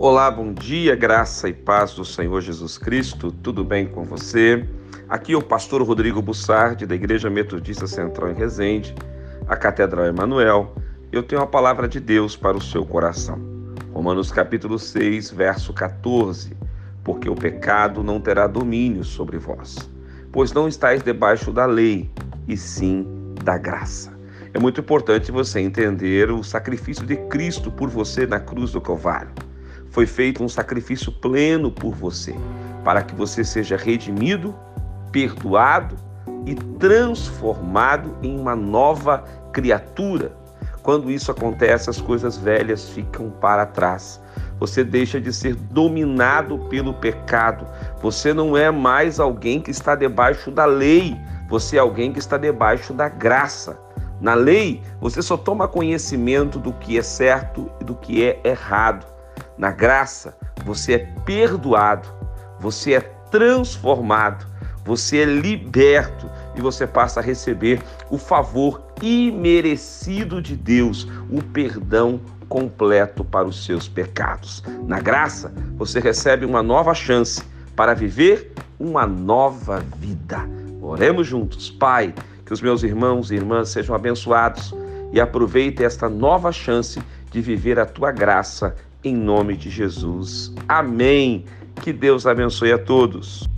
Olá, bom dia, graça e paz do Senhor Jesus Cristo, tudo bem com você? Aqui é o pastor Rodrigo Bussardi, da Igreja Metodista Central em Resende, a Catedral Emanuel. Eu tenho a palavra de Deus para o seu coração. Romanos capítulo 6, verso 14. Porque o pecado não terá domínio sobre vós, pois não estáis debaixo da lei, e sim da graça. É muito importante você entender o sacrifício de Cristo por você na cruz do Calvário foi feito um sacrifício pleno por você, para que você seja redimido, perdoado e transformado em uma nova criatura. Quando isso acontece, as coisas velhas ficam para trás. Você deixa de ser dominado pelo pecado. Você não é mais alguém que está debaixo da lei. Você é alguém que está debaixo da graça. Na lei, você só toma conhecimento do que é certo e do que é errado. Na graça, você é perdoado, você é transformado, você é liberto e você passa a receber o favor imerecido de Deus, o perdão completo para os seus pecados. Na graça, você recebe uma nova chance para viver uma nova vida. Oremos juntos, Pai, que os meus irmãos e irmãs sejam abençoados e aproveitem esta nova chance de viver a tua graça em nome de Jesus. Amém. Que Deus abençoe a todos.